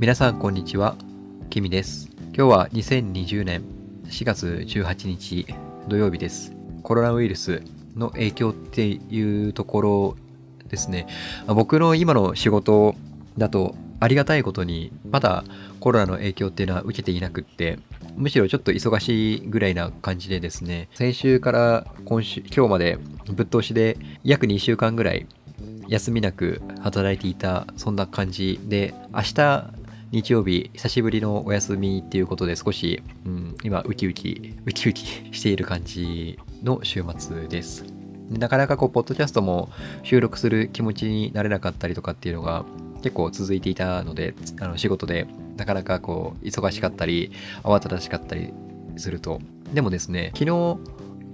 皆さんこんにちは、キミです。今日は2020年4月18日土曜日です。コロナウイルスの影響っていうところですね。僕の今の仕事だとありがたいことにまだコロナの影響っていうのは受けていなくってむしろちょっと忙しいぐらいな感じでですね先週から今週今日までぶっ通しで約2週間ぐらい休みなく働いていたそんな感じで明日日曜日久しぶりのお休みっていうことで少し、うん、今ウキウキウキウキ している感じの週末です。なかなかこうポッドキャストも収録する気持ちになれなかったりとかっていうのが結構続いていたのであの仕事でなかなかこう忙しかったり慌ただしかったりすると。でもですね昨日ちょ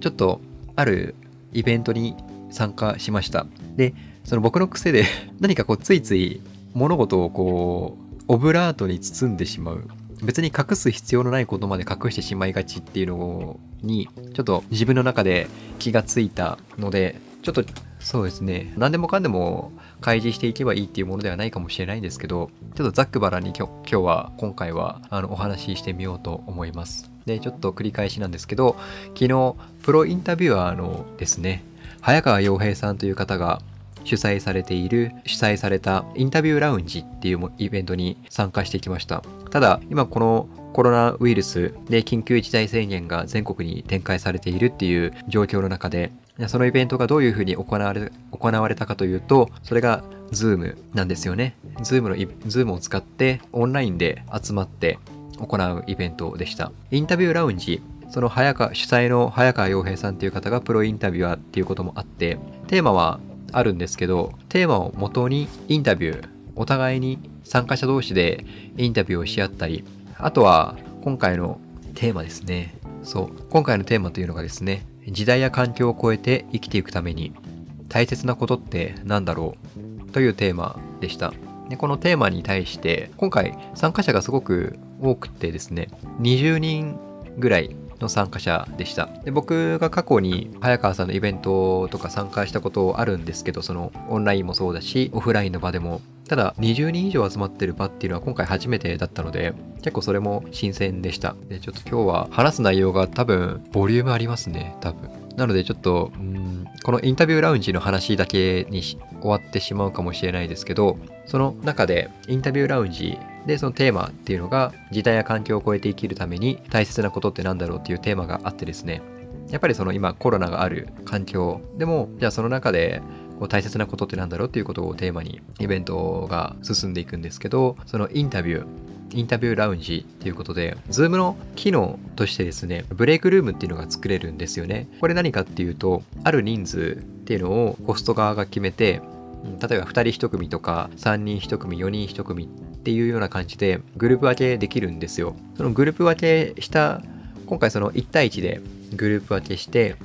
っとあるイベントに参加しました。でその僕の癖で何かこうついつい物事をこうオブラートに包んでしまう。別に隠す必要のないことまで隠してしまいがちっていうのにちょっと自分の中で気がついたのでちょっとそうですね。何でもかんでも開示していけばいいっていうものではないかもしれないんですけどちょっとざっくばらに今日今日は今回はあのお話ししてみようと思います。でちょっと繰り返しなんですけど昨日プロインタビュアーのですね早川洋平さんという方が主催されている主催されたインタビューラウンジっていうイベントに参加してきました。ただ今このコロナウイルスで緊急事態宣言が全国に展開されているっていう状況の中でそのイベントがどういうふうに行われ行われたかというとそれが Zoom なんですよね。Zoom の Zoom を使ってオンラインで集まって行うイベントでした。インタビューラウンジその早川主催の早川洋平さんっていう方がプロインタビュアーっていうこともあってテーマはあるんですけどテーマを元にインタビューお互いに参加者同士でインタビューをし合ったりあとは今回のテーマですね。そう今回のテーマというのがですね時代や環境を超えて生きていくために大切なことって何だろう？というテーマでした。でこのテーマに対して今回参加者がすごく多くてですね20人ぐらいの参加者でした。で僕が過去に早川さんのイベントとか参加したことあるんですけどそのオンラインもそうだしオフラインの場でも。ただ20人以上集まってる場っていうのは今回初めてだったので結構それも新鮮でした。でちょっと今日は話す内容が多分ボリュームありますね多分。なのでちょっとこのインタビューラウンジの話だけに終わってしまうかもしれないですけどその中でインタビューラウンジでそのテーマっていうのが時代や環境を超えて生きるために大切なことって何だろうっていうテーマがあってですね。やっぱりその今コロナがある環境でもじゃあその中でこう大切なことって何だろうっていうことをテーマにイベントが進んでいくんですけどそのインタビューインタビューラウンジっていうことで Zoom の機能としてですねブレイクルームっていうのが作れるんですよね。これ何かっていうとある人数っていうのをホスト側が決めて例えば2人1組とか3人1組4人1組っていうような感じでグループ分けできるんですよ。そのグループ分けした今回その1対1でグループ分けして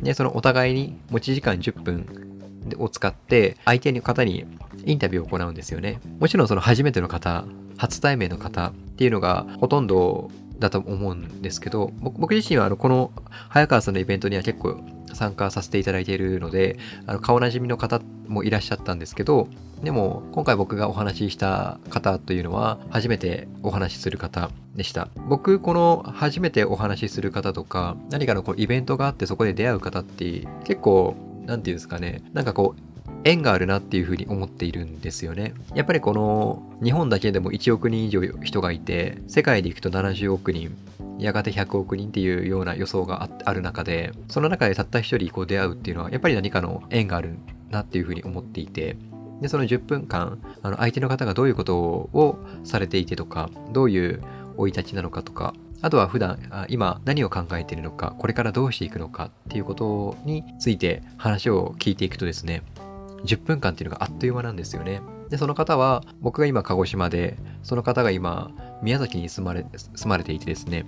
でそのお互いに持ち時間10分を使って相手の方にインタビューを行うんですよね。もちろんその初めての方初対面の方っていうのがほとんどだと思うんですけど僕自身はあのこの早川さんのイベントには結構参加させていただいているのであの顔なじみの方もいらっしゃったんですけどでも今回僕がお話しした方というのは初めてお話しする方でした僕この初めてお話しする方とか何かのこうイベントがあってそこで出会う方って結構何て言うんですかねなんかこう縁があるなっていうふうに思っているんですよね。やっぱりこの日本だけでも1億人以上人がいて世界でいくと70億人やがて100億人っていうような予想がある中でその中でたった一人こう出会うっていうのはやっぱり何かの縁があるなっていうふうに思っていてでその10分間あの相手の方がどういうことをされていてとかどういう生い立ちなのかとかあとは普段あ今何を考えているのかこれからどうしていくのかっていうことについて話を聞いていくとですね10分間っていうのがあっという間なんですよね。で、その方は、僕が今鹿児島で、その方が今、宮崎に住まれ、住まれていてですね、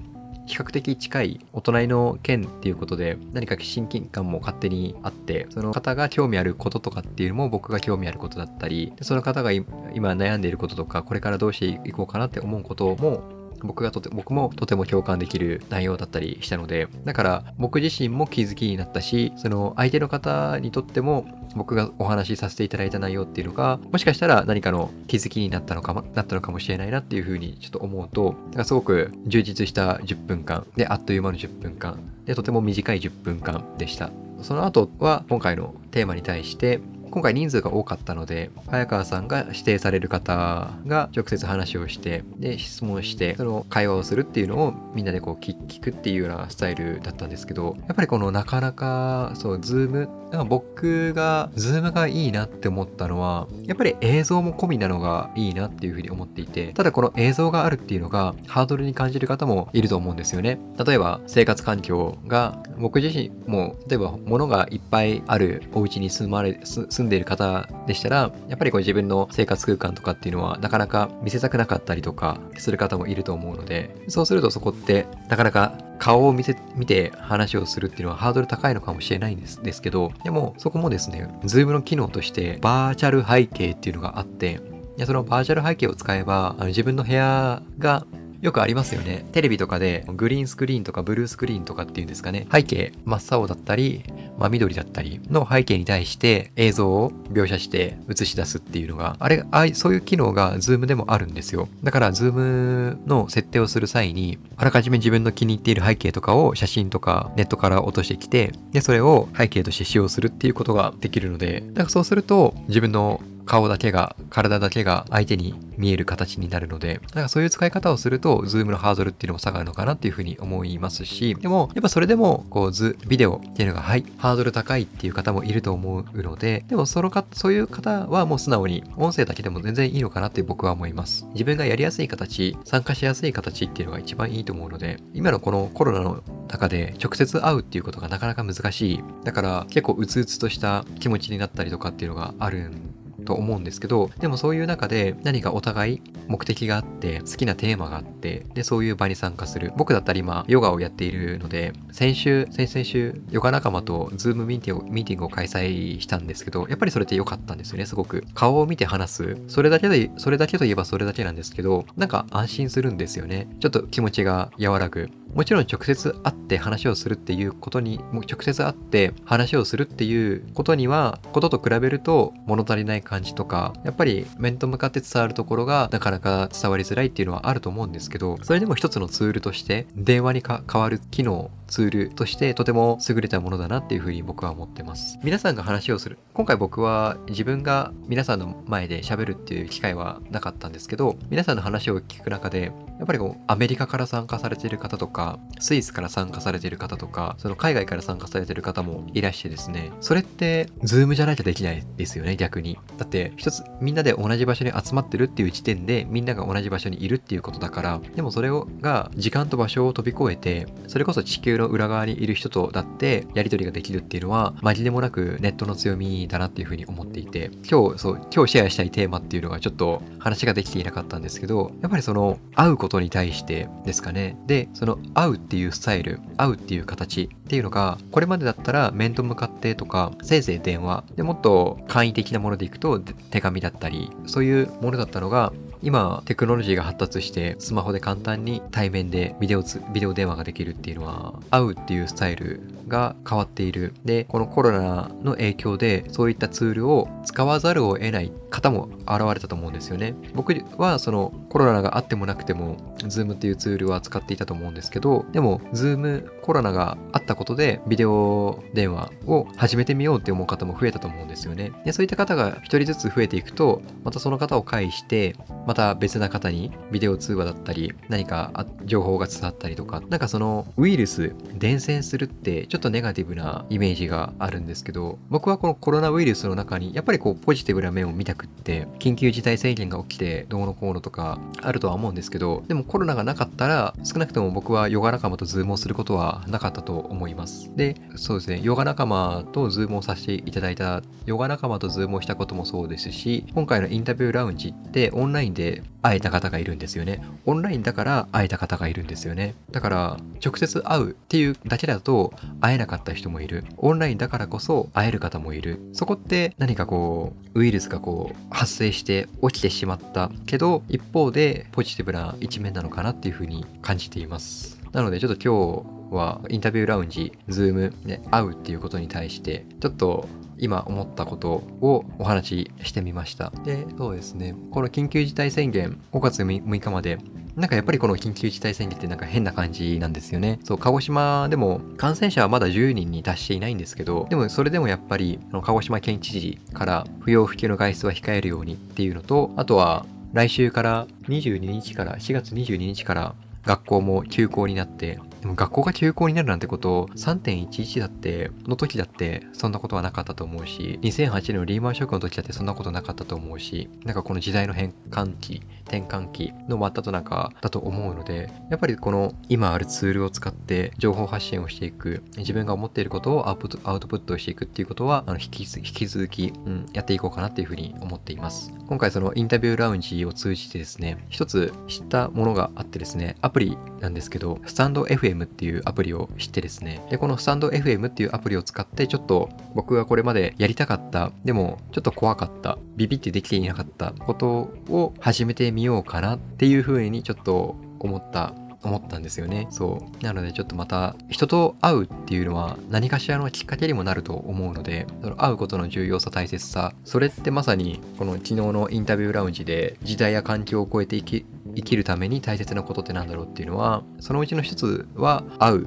比較的近いお隣の県っていうことで何か親近感も勝手にあってその方が興味あることとかっていうのも僕が興味あることだったりその方が今悩んでいることとかこれからどうしていこうかなって思うことも僕がとて、僕もとても共感できる内容だったりしたので、だから僕自身も気づきになったし、その相手の方にとっても僕がお話しさせていただいた内容っていうのが、もしかしたら何かの気づきになったのか、なったのかもしれないなっていうふうにちょっと思うと、なんかすごく充実した10分間で、あっという間の10分間で、とても短い10分間でした。その後は今回のテーマに対して今回人数が多かったので、早川さんが指定される方が直接話をして、で、質問して、その会話をするっていうのをみんなでこう聞くっていうようなスタイルだったんですけど、やっぱりこのなかなか、そう、 Zoom、僕が、 Zoom がいいなって思ったのは、やっぱり映像も込みなのがいいなっていうふうに思っていて、ただこの映像があるっていうのがハードルに感じる方もいると思うんですよね。例えば生活環境が、僕自身も、例えば物がいっぱいあるお家に住まれ、住んでいる方でしたら、やっぱりこう自分の生活空間とかっていうのはなかなか見せたくなかったりとかする方もいると思うので、そうするとそこってなかなか顔を見せ、見て話をするっていうのはハードル高いのかもしれないんですですけど、でもそこもですね、 Zoom の機能としてバーチャル背景っていうのがあって、いやそのバーチャル背景を使えば、あの自分の部屋がよくありますよね。テレビとかでグリーンスクリーンとかブルースクリーンとかっていうんですかね。背景真っ青だったり、まあ、緑だったりの背景に対して映像を描写して映し出すっていうのが、あれ、あそういう機能が Zoom でもあるんですよ。だから Zoom の設定をする際に、あらかじめ自分の気に入っている背景とかを写真とかネットから落としてきて、で、それを背景として使用するっていうことができるので、だからそうすると自分の顔だけが、体だけが相手に見える形になるので、なんかそういう使い方をすると、 Zoom のハードルっていうのも下がるのかなっていうふうに思いますし、でも、やっぱそれでも、こう、ズ、ビデオっていうのが、はい、ハードル高いっていう方もいると思うので、でもそのか、そういう方はもう素直に、音声だけでも全然いいのかなって僕は思います。自分がやりやすい形、参加しやすい形っていうのが一番いいと思うので、今のこのコロナの中で直接会うっていうことがなかなか難しい。だから結構うつうつとした気持ちになったりとかっていうのがあるんと思うんですけど、でもそういう中で何かお互い目的があって、好きなテーマがあって、で、そういう場に参加する。僕だったり今、ヨガをやっているので、先週、先々週、ヨガ仲間とズームミーティングを開催したんですけど、やっぱりそれって良かったんですよね、すごく。顔を見て話す。それだけで、それだけといえばそれだけなんですけど、なんか安心するんですよね。ちょっと気持ちが和らぐ。もちろん直接会って話をするっていうことに、も直接会って話をするっていうことには、ことと比べると物足りない感感じとか、やっぱり面と向かって伝わるところがなかなか伝わりづらいっていうのはあると思うんですけど、それでも一つのツールとして電話に代わる機能ツールとしてとても優れたものだなっていうふうに僕は思ってます。皆さんが話をする。今回僕は自分が皆さんの前で喋るっていう機会はなかったんですけど、皆さんの話を聞く中で、やっぱりこう、アメリカから参加されている方とか、スイスから参加されている方とか、その海外から参加されている方もいらしてですね、それって、 Zoom じゃないとできないですよね、逆に。だって、一つ、みんなで同じ場所に集まってるっていう時点で、みんなが同じ場所にいるっていうことだから、でもそれをが、時間と場所を飛び越えて、それこそ地球のの裏側にいる人とだってやり取りができるっていうのは紛れもなくネットの強みだなっていうふうに思っていて今日そう今日シェアしたいテーマっていうのがちょっと話ができていなかったんですけどやっぱりその会うことに対してですかね。でその会うっていうスタイル会うっていう形っていうのがこれまでだったら面と向かってとかせいぜい電話。でもっと簡易的なものでいくと手紙だったりそういうものだったのが今テクノロジーが発達してスマホで簡単に対面でビデオビデオ電話ができるっていうのは会うっていうスタイルが変わっている。でこのコロナの影響でそういったツールを使わざるを得ない方も現れたと思うんですよね。僕はそのコロナがあってもなくても Zoom っていうツールは使っていたと思うんですけどでも Zoom コロナがあったことでビデオ電話を始めてみようって思う方も増えたと思うんですよね。でそういった方が一人ずつ増えていくとまたその方を介してまた別な方にビデオ通話だったり何か情報が伝わったりとかなんかそのウイルス伝染するってちょっとネガティブなイメージがあるんですけど僕はこのコロナウイルスの中にやっぱりこうポジティブな面を見たくって緊急事態宣言が起きてどうのこうのとかあるとは思うんですけどでもコロナがなかったら少なくとも僕はヨガ仲間と Zoom をすることはなかったと思います。でそうですねヨガ仲間と Zoom をさせていただいたヨガ仲間と Zoom をしたこともそうですし今回のインタビューラウンジってオンラインでで会えた方がいるんですよね。オンラインだから会えた方がいるんですよね。だから直接会うっていうだけだと会えなかった人もいる。オンラインだからこそ会える方もいる。そこって何かこうウイルスがこう発生して起きてしまったけど一方でポジティブな一面なのかなっていうふうに感じています。なのでちょっと今日はインタビューラウンジ、ズームで会うっていうことに対してちょっと今思ったことをお話ししてみました。で、そうですね。この緊急事態宣言5月6日までなんかやっぱりこの緊急事態宣言ってなんか変な感じなんですよね。そう、鹿児島でも感染者はまだ10人に達していないんですけど、でもそれでもやっぱり、鹿児島県知事から不要不急の外出は控えるようにっていうのと、あとは来週から22日から、4月22日から学校も休校になって、でも学校が休校になるなんてこと3.11だって、の時だってそんなことはなかったと思うし、2008年のリーマンショックの時だってそんなことなかったと思うし、なんかこの時代の変換期、転換期の真っ只中だと思うので、やっぱりこの今あるツールを使って情報発信をしていく、自分が思っていることをアウトプットしていくっていうことは、あの引き引き続き、うん、やっていこうかなっていうふうに思っています。今回そのインタビューラウンジを通じてですね、一つ知ったものがあってですね、アプリなんですけど、スタンド FM FM っていうアプリを知ってですね、で、このスタンド FM っていうアプリを使って、ちょっと僕がこれまでやりたかった、でもちょっと怖かった、ビビってできていなかったことを始めてみようかなっていう風にちょっと思った思ったんですよね。そう。なのでちょっとまた人と会うっていうのは何かしらのきっかけにもなると思うので、その会うことの重要さ大切さ、それってまさにこの昨日のインタビューラウンジで時代や環境を超えていき生きるために大切なことって何だろうっていうのはそのうちの一つは会うっ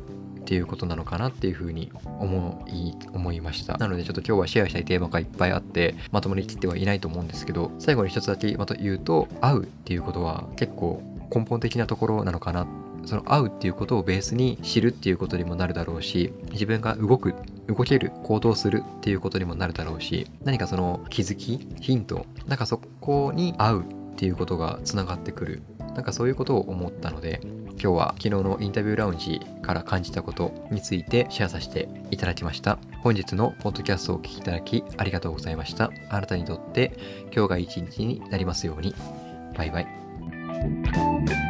ていうことなのかなっていうふうに思い思いましたなのでちょっと今日はシェアしたいテーマがいっぱいあってまともに切ってはいないと思うんですけど最後に一つだけまた言うと会うっていうことは結構根本的なところなのかなってその会うっていうことをベースに知るっていうことにもなるだろうし自分が動く動ける行動するっていうことにもなるだろうし何かその気づきヒントなんかそこに会うっていうことがつながってくる。なんかそういうことを思ったので今日は昨日のインタビューラウンジから感じたことについてシェアさせていただきました。本日のポッドキャストをお聴きいただきありがとうございました。あなたにとって今日が一日になりますように。バイバイ。